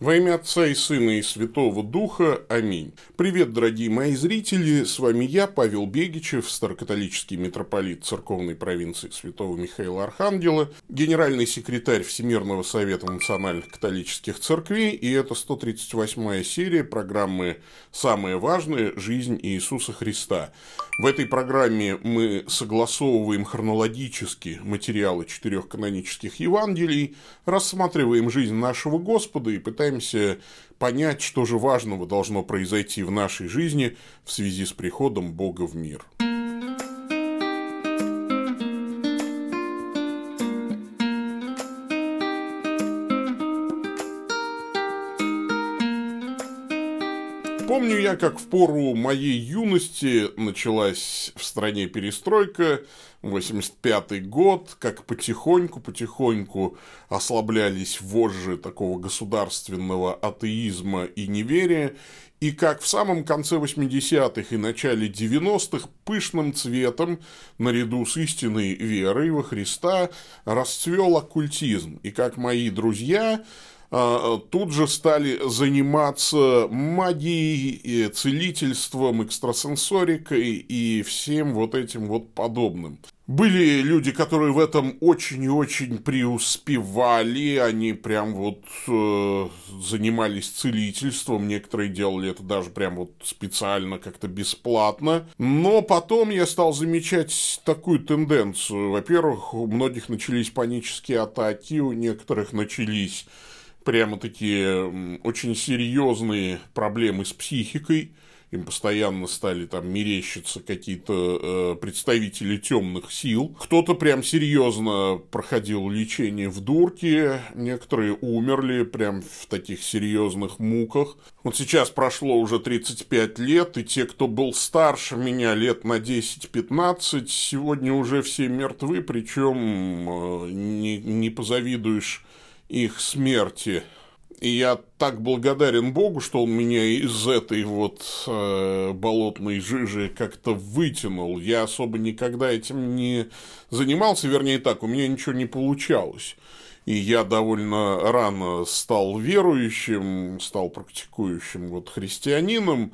Во имя Отца и Сына и Святого Духа. Аминь. Привет, дорогие мои зрители. С вами я, Павел Бегичев, старокатолический митрополит церковной провинции Святого Михаила Архангела, генеральный секретарь Всемирного Совета национальных католических церквей, и это 138-я серия программы «Самое важное. Жизнь Иисуса Христа». В этой программе мы согласовываем хронологически материалы четырех канонических Евангелий, рассматриваем жизнь нашего Господа и пытаемся понять, что же важного должно произойти в нашей жизни в связи с приходом Бога в мир. Помню я, как в пору моей юности началась в стране перестройка, 85-й год, как потихоньку-потихоньку ослаблялись вожжи такого государственного атеизма и неверия, и как в самом конце 80-х и начале 90-х пышным цветом, наряду с истинной верой во Христа, расцвел оккультизм, и как мои друзья а, тут же стали заниматься магией, целительством, экстрасенсорикой и всем вот этим вот подобным. Были люди, которые в этом очень и очень преуспевали, они прям вот э, занимались целительством, некоторые делали это даже прям вот специально, как-то бесплатно. Но потом я стал замечать такую тенденцию. Во-первых, у многих начались панические атаки, у некоторых начались прямо такие очень серьезные проблемы с психикой. Им постоянно стали там мерещиться какие-то э, представители темных сил. Кто-то прям серьезно проходил лечение в дурке, некоторые умерли прям в таких серьезных муках. Вот сейчас прошло уже 35 лет, и те, кто был старше меня лет на 10-15, сегодня уже все мертвы, причем э, не, не позавидуешь их смерти. И я так благодарен Богу, что он меня из этой вот э, болотной жижи как-то вытянул. Я особо никогда этим не занимался, вернее так, у меня ничего не получалось. И я довольно рано стал верующим, стал практикующим вот христианином.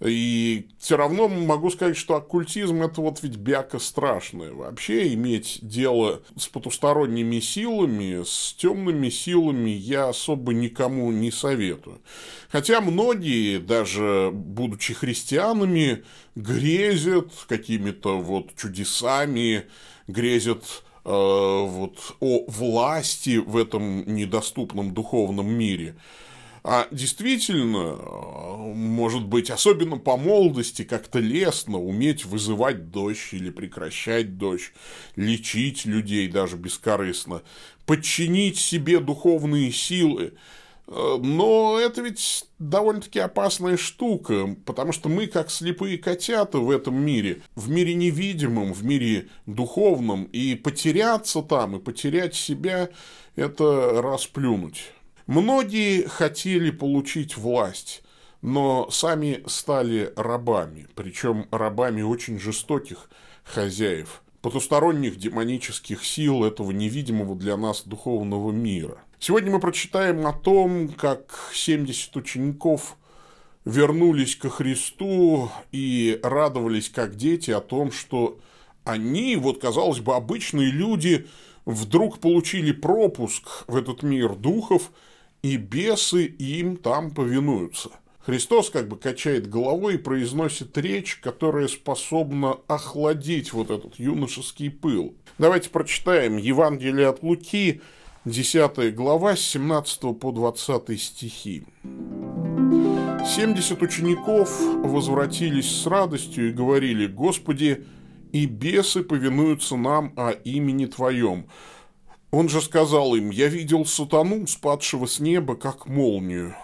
И все равно могу сказать, что оккультизм это вот ведь бяка страшная. Вообще иметь дело с потусторонними силами, с темными силами я особо никому не советую. Хотя многие, даже будучи христианами, грезят какими-то вот чудесами, грезят э, вот о власти в этом недоступном духовном мире. А действительно, может быть, особенно по молодости, как-то лестно уметь вызывать дождь или прекращать дождь, лечить людей даже бескорыстно, подчинить себе духовные силы. Но это ведь довольно-таки опасная штука, потому что мы, как слепые котята в этом мире, в мире невидимом, в мире духовном, и потеряться там, и потерять себя – это расплюнуть. Многие хотели получить власть, но сами стали рабами, причем рабами очень жестоких хозяев, потусторонних демонических сил этого невидимого для нас духовного мира. Сегодня мы прочитаем о том, как 70 учеников вернулись ко Христу и радовались как дети о том, что они, вот казалось бы, обычные люди, вдруг получили пропуск в этот мир духов – и бесы им там повинуются. Христос как бы качает головой и произносит речь, которая способна охладить вот этот юношеский пыл. Давайте прочитаем Евангелие от Луки, 10 глава, с 17 по 20 стихи. «Семьдесят учеников возвратились с радостью и говорили, «Господи, и бесы повинуются нам о имени Твоем». Он же сказал им, «Я видел сатану, спадшего с неба, как молнию.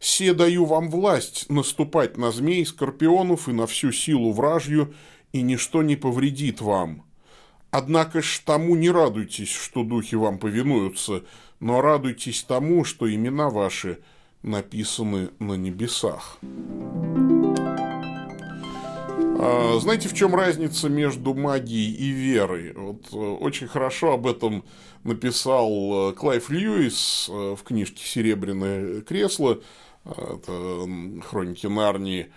Се даю вам власть наступать на змей, скорпионов и на всю силу вражью, и ничто не повредит вам. Однако ж тому не радуйтесь, что духи вам повинуются, но радуйтесь тому, что имена ваши написаны на небесах». А, знаете, в чем разница между магией и верой? Вот э, очень хорошо об этом написал э, Клайв Льюис э, в книжке «Серебряное кресло», это «Хроники Нарнии».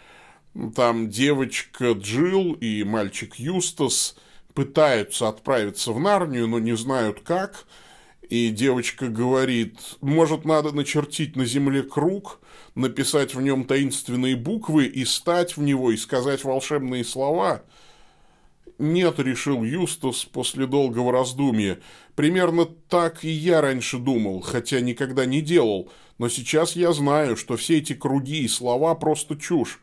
Там девочка Джилл и мальчик Юстас пытаются отправиться в Нарнию, но не знают как. И девочка говорит, может, надо начертить на земле круг, написать в нем таинственные буквы и стать в него, и сказать волшебные слова. Нет, решил Юстас после долгого раздумья. Примерно так и я раньше думал, хотя никогда не делал. Но сейчас я знаю, что все эти круги и слова просто чушь.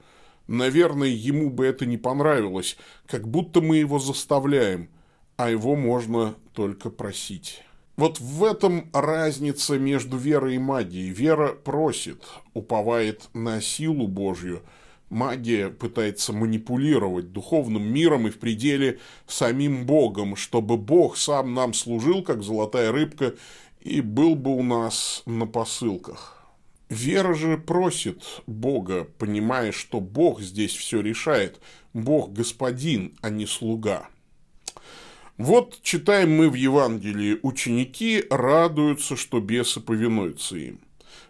Наверное, ему бы это не понравилось, как будто мы его заставляем, а его можно только просить. Вот в этом разница между верой и магией. Вера просит, уповает на силу Божью. Магия пытается манипулировать духовным миром и в пределе самим Богом, чтобы Бог сам нам служил, как золотая рыбка, и был бы у нас на посылках. Вера же просит Бога, понимая, что Бог здесь все решает. Бог господин, а не слуга. Вот читаем мы в Евангелии, ученики радуются, что бесы повинуются им.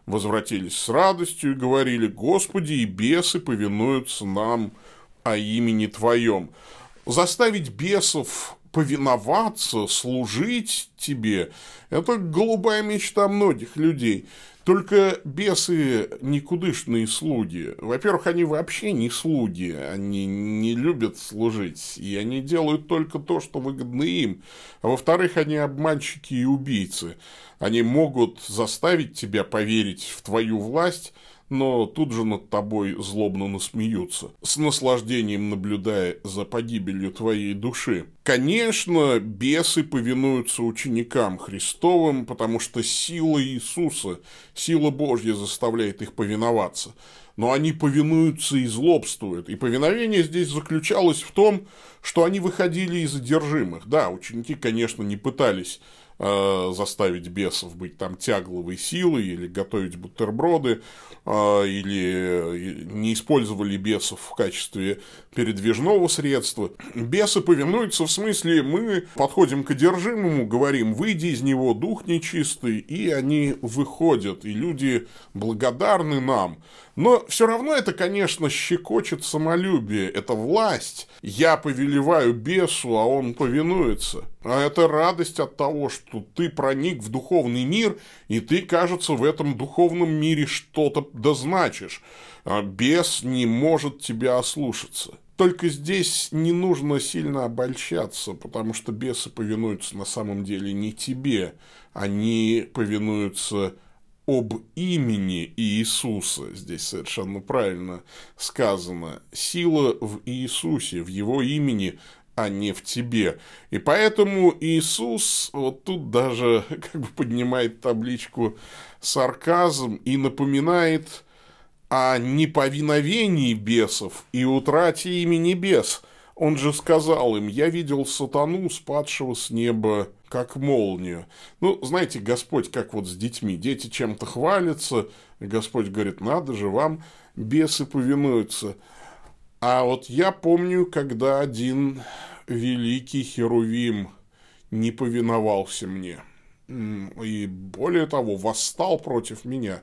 Возвратились с радостью и говорили, Господи, и бесы повинуются нам о имени Твоем. Заставить бесов повиноваться, служить тебе – это голубая мечта многих людей – только бесы никудышные слуги. Во-первых, они вообще не слуги, они не любят служить, и они делают только то, что выгодно им. А во-вторых, они обманщики и убийцы. Они могут заставить тебя поверить в твою власть, но тут же над тобой злобно насмеются, с наслаждением наблюдая за погибелью твоей души. Конечно, бесы повинуются ученикам Христовым, потому что сила Иисуса, сила Божья заставляет их повиноваться. Но они повинуются и злобствуют. И повиновение здесь заключалось в том, что они выходили из одержимых. Да, ученики, конечно, не пытались Э, заставить бесов быть там тягловой силой или готовить бутерброды, э, или не использовали бесов в качестве передвижного средства. Бесы повинуются в смысле, мы подходим к одержимому, говорим, выйди из него, дух нечистый, и они выходят, и люди благодарны нам. Но все равно это, конечно, щекочет самолюбие, это власть. Я повелеваю бесу, а он повинуется. А это радость от того, что ты проник в духовный мир, и ты, кажется, в этом духовном мире что-то дозначишь. А бес не может тебя ослушаться. Только здесь не нужно сильно обольщаться, потому что бесы повинуются на самом деле не тебе, они повинуются об имени Иисуса, здесь совершенно правильно сказано, сила в Иисусе, в Его имени, а не в тебе. И поэтому Иисус вот тут даже как бы поднимает табличку сарказм и напоминает о неповиновении бесов и утрате имени бес. Он же сказал им, я видел сатану, спадшего с неба как молнию. Ну, знаете, Господь, как вот с детьми. Дети чем-то хвалятся, Господь говорит, надо же, вам бесы повинуются. А вот я помню, когда один великий Херувим не повиновался мне. И более того, восстал против меня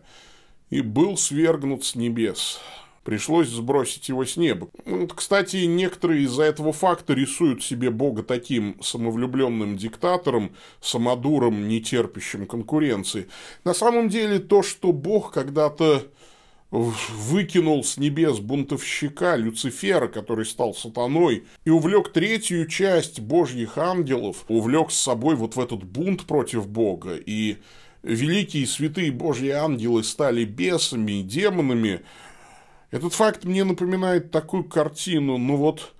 и был свергнут с небес пришлось сбросить его с неба. Кстати, некоторые из-за этого факта рисуют себе Бога таким самовлюбленным диктатором, самодуром, нетерпящим конкуренции. На самом деле, то, что Бог когда-то выкинул с небес бунтовщика Люцифера, который стал сатаной, и увлек третью часть божьих ангелов, увлек с собой вот в этот бунт против Бога, и великие святые божьи ангелы стали бесами, демонами, этот факт мне напоминает такую картину, ну вот,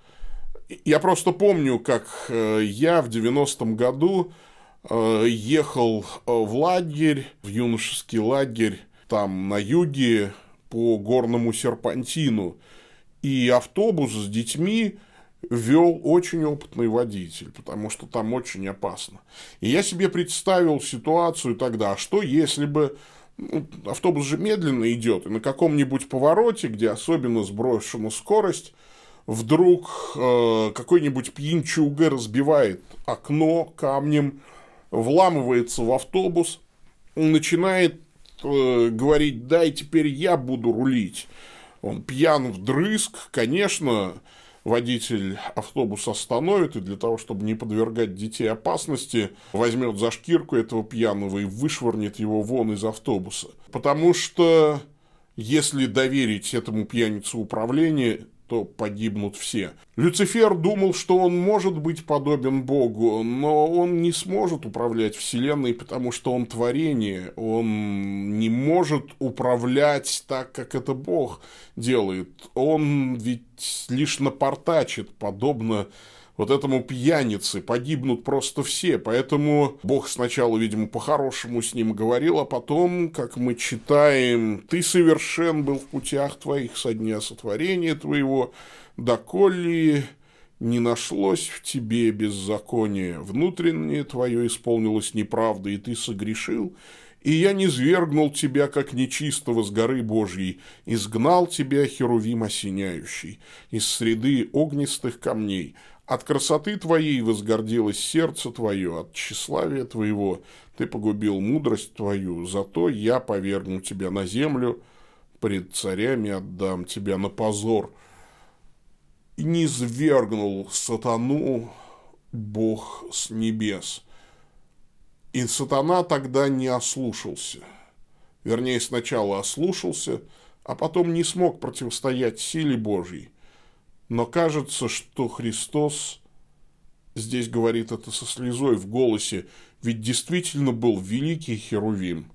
я просто помню, как э, я в 90-м году э, ехал э, в лагерь, в юношеский лагерь, там на юге по горному серпантину, и автобус с детьми вел очень опытный водитель, потому что там очень опасно. И я себе представил ситуацию тогда, а что если бы автобус же медленно идет, и на каком-нибудь повороте, где особенно сброшена скорость, вдруг э, какой-нибудь пьянчуга разбивает окно камнем, вламывается в автобус, начинает э, говорить, дай теперь я буду рулить. Он пьян вдрызг, конечно, водитель автобуса остановит и для того, чтобы не подвергать детей опасности, возьмет за шкирку этого пьяного и вышвырнет его вон из автобуса. Потому что если доверить этому пьянице управление, то погибнут все. Люцифер думал, что он может быть подобен Богу, но он не сможет управлять Вселенной, потому что он творение, он не может управлять так, как это Бог делает. Он ведь лишь напортачит, подобно вот этому пьянице погибнут просто все. Поэтому Бог сначала, видимо, по-хорошему с ним говорил, а потом, как мы читаем, «Ты совершен был в путях твоих со дня сотворения твоего, доколе не нашлось в тебе беззакония, внутреннее твое исполнилось неправда, и ты согрешил, и я не свергнул тебя, как нечистого с горы Божьей, изгнал тебя, херувим осеняющий, из среды огнистых камней, от красоты твоей возгордилось сердце твое, от тщеславия твоего ты погубил мудрость твою, зато я повергну тебя на землю, пред царями отдам тебя на позор. И не свергнул сатану Бог с небес. И сатана тогда не ослушался. Вернее, сначала ослушался, а потом не смог противостоять силе Божьей – но кажется, что Христос здесь говорит это со слезой в голосе, ведь действительно был великий Херувим,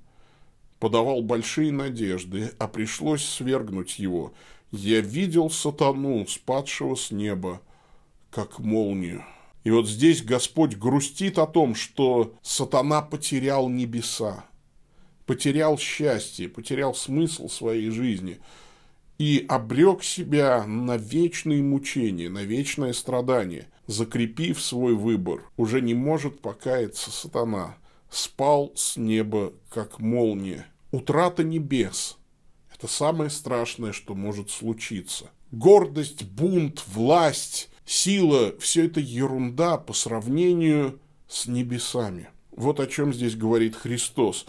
подавал большие надежды, а пришлось свергнуть его. Я видел сатану, спадшего с неба, как молнию. И вот здесь Господь грустит о том, что сатана потерял небеса, потерял счастье, потерял смысл своей жизни – и обрек себя на вечные мучения, на вечное страдание, закрепив свой выбор, уже не может покаяться сатана, спал с неба, как молния. Утрата небес – это самое страшное, что может случиться. Гордость, бунт, власть, сила – все это ерунда по сравнению с небесами. Вот о чем здесь говорит Христос.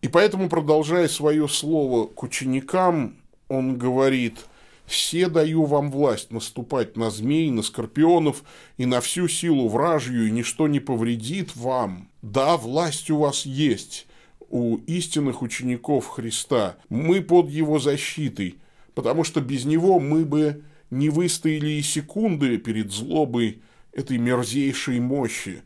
И поэтому, продолжая свое слово к ученикам, он говорит, «Все даю вам власть наступать на змей, на скорпионов и на всю силу вражью, и ничто не повредит вам. Да, власть у вас есть, у истинных учеников Христа. Мы под его защитой, потому что без него мы бы не выстояли и секунды перед злобой этой мерзейшей мощи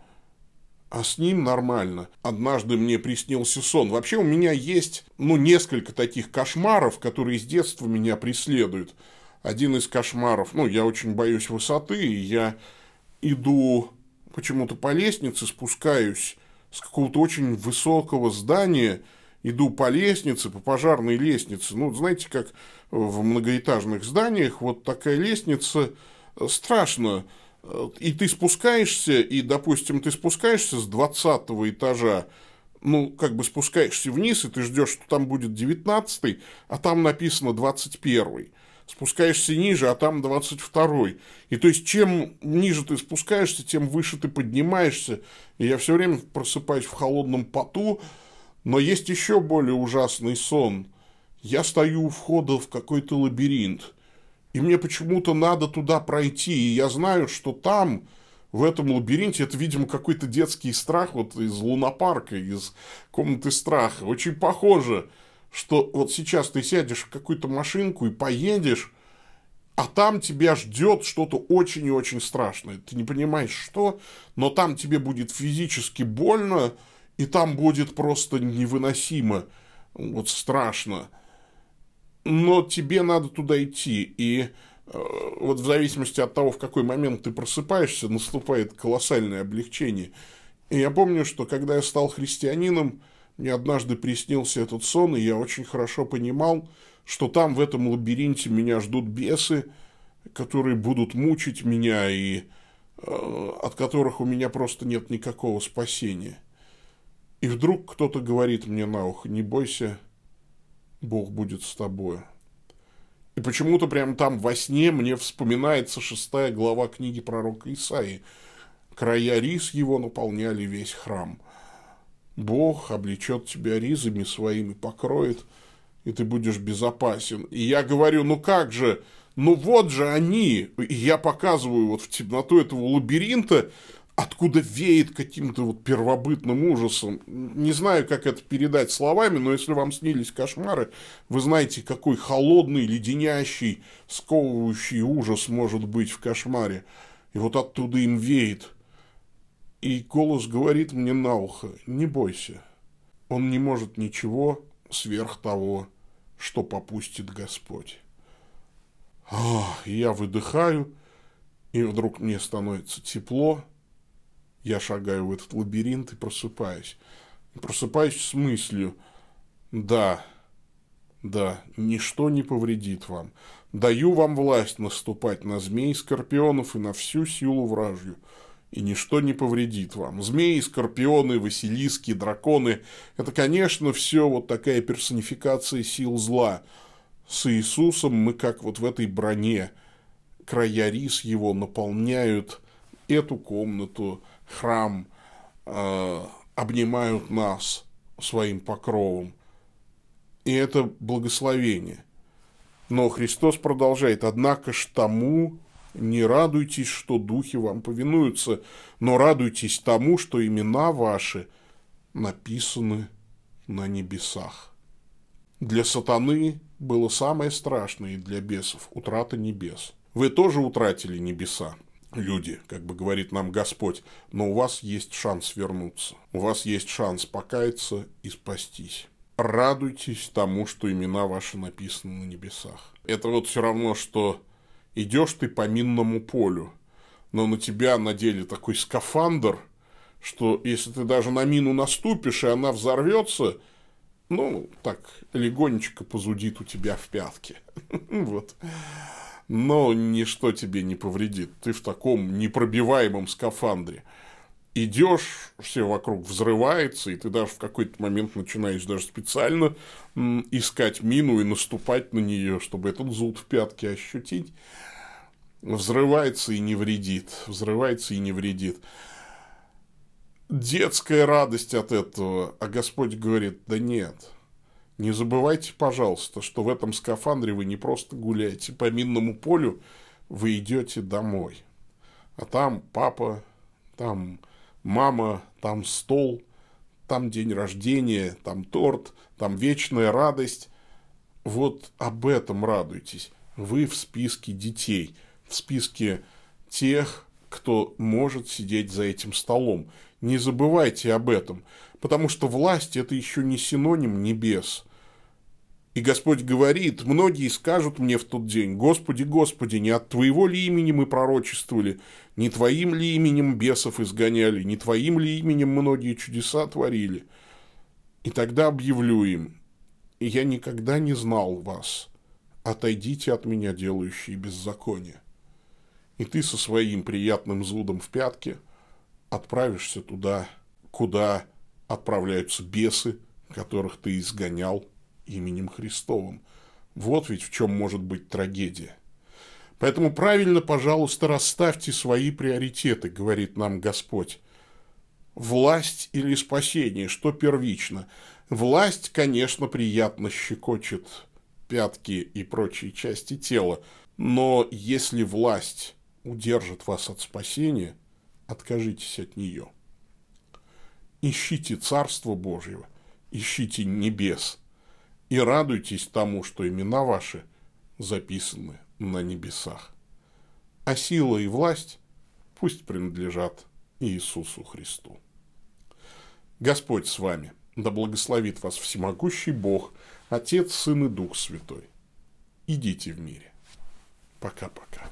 а с ним нормально. Однажды мне приснился сон. Вообще у меня есть, ну, несколько таких кошмаров, которые с детства меня преследуют. Один из кошмаров, ну, я очень боюсь высоты, и я иду почему-то по лестнице, спускаюсь с какого-то очень высокого здания, иду по лестнице, по пожарной лестнице. Ну, знаете, как в многоэтажных зданиях, вот такая лестница, э, страшно и ты спускаешься, и, допустим, ты спускаешься с 20 этажа, ну, как бы спускаешься вниз, и ты ждешь, что там будет 19 а там написано 21 Спускаешься ниже, а там 22 И то есть, чем ниже ты спускаешься, тем выше ты поднимаешься. И я все время просыпаюсь в холодном поту, но есть еще более ужасный сон. Я стою у входа в какой-то лабиринт – и мне почему-то надо туда пройти, и я знаю, что там, в этом лабиринте, это, видимо, какой-то детский страх вот из лунопарка, из комнаты страха. Очень похоже, что вот сейчас ты сядешь в какую-то машинку и поедешь, а там тебя ждет что-то очень и очень страшное. Ты не понимаешь, что, но там тебе будет физически больно, и там будет просто невыносимо, вот страшно но тебе надо туда идти. И э, вот в зависимости от того, в какой момент ты просыпаешься, наступает колоссальное облегчение. И я помню, что когда я стал христианином, мне однажды приснился этот сон, и я очень хорошо понимал, что там, в этом лабиринте, меня ждут бесы, которые будут мучить меня, и э, от которых у меня просто нет никакого спасения. И вдруг кто-то говорит мне на ухо, не бойся, Бог будет с тобой. И почему-то прямо там во сне мне вспоминается шестая глава книги пророка Исаии. Края рис его наполняли весь храм. Бог облечет тебя ризами своими, покроет, и ты будешь безопасен. И я говорю, ну как же, ну вот же они, и я показываю вот в темноту этого лабиринта, откуда веет каким-то вот первобытным ужасом. Не знаю, как это передать словами, но если вам снились кошмары, вы знаете, какой холодный, леденящий, сковывающий ужас может быть в кошмаре. И вот оттуда им веет. И голос говорит мне на ухо, не бойся, он не может ничего сверх того, что попустит Господь. Ах, я выдыхаю, и вдруг мне становится тепло, я шагаю в этот лабиринт и просыпаюсь. Просыпаюсь с мыслью, да, да, ничто не повредит вам. Даю вам власть наступать на змей, скорпионов и на всю силу вражью, и ничто не повредит вам. Змеи, скорпионы, василиски, драконы – это, конечно, все вот такая персонификация сил зла. С Иисусом мы как вот в этой броне. Края рис его наполняют эту комнату – храм э, обнимают нас своим покровом. И это благословение. Но Христос продолжает, однако ж тому не радуйтесь, что духи вам повинуются, но радуйтесь тому, что имена ваши написаны на небесах. Для сатаны было самое страшное и для бесов – утрата небес. Вы тоже утратили небеса люди, как бы говорит нам Господь, но у вас есть шанс вернуться, у вас есть шанс покаяться и спастись. Радуйтесь тому, что имена ваши написаны на небесах. Это вот все равно, что идешь ты по минному полю, но на тебя надели такой скафандр, что если ты даже на мину наступишь, и она взорвется, ну, так, легонечко позудит у тебя в пятке. Вот но ничто тебе не повредит. Ты в таком непробиваемом скафандре. Идешь, все вокруг взрывается, и ты даже в какой-то момент начинаешь даже специально искать мину и наступать на нее, чтобы этот зуд в пятке ощутить. Взрывается и не вредит. Взрывается и не вредит. Детская радость от этого, а Господь говорит, да нет – не забывайте, пожалуйста, что в этом скафандре вы не просто гуляете по минному полю, вы идете домой. А там папа, там мама, там стол, там день рождения, там торт, там вечная радость. Вот об этом радуйтесь. Вы в списке детей, в списке тех, кто может сидеть за этим столом. Не забывайте об этом, потому что власть – это еще не синоним небес. И Господь говорит, многие скажут мне в тот день, Господи, Господи, не от Твоего ли имени мы пророчествовали, не Твоим ли именем бесов изгоняли, не Твоим ли именем многие чудеса творили? И тогда объявлю им, я никогда не знал вас, отойдите от меня, делающие беззаконие. И ты со своим приятным зудом в пятке отправишься туда, куда отправляются бесы, которых ты изгонял – именем Христовым. Вот ведь в чем может быть трагедия. Поэтому правильно, пожалуйста, расставьте свои приоритеты, говорит нам Господь. Власть или спасение, что первично? Власть, конечно, приятно щекочет пятки и прочие части тела, но если власть удержит вас от спасения, откажитесь от нее. Ищите Царство Божьего, ищите небес – и радуйтесь тому, что имена ваши записаны на небесах. А сила и власть пусть принадлежат Иисусу Христу. Господь с вами, да благословит вас всемогущий Бог, Отец, Сын и Дух Святой. Идите в мире. Пока-пока.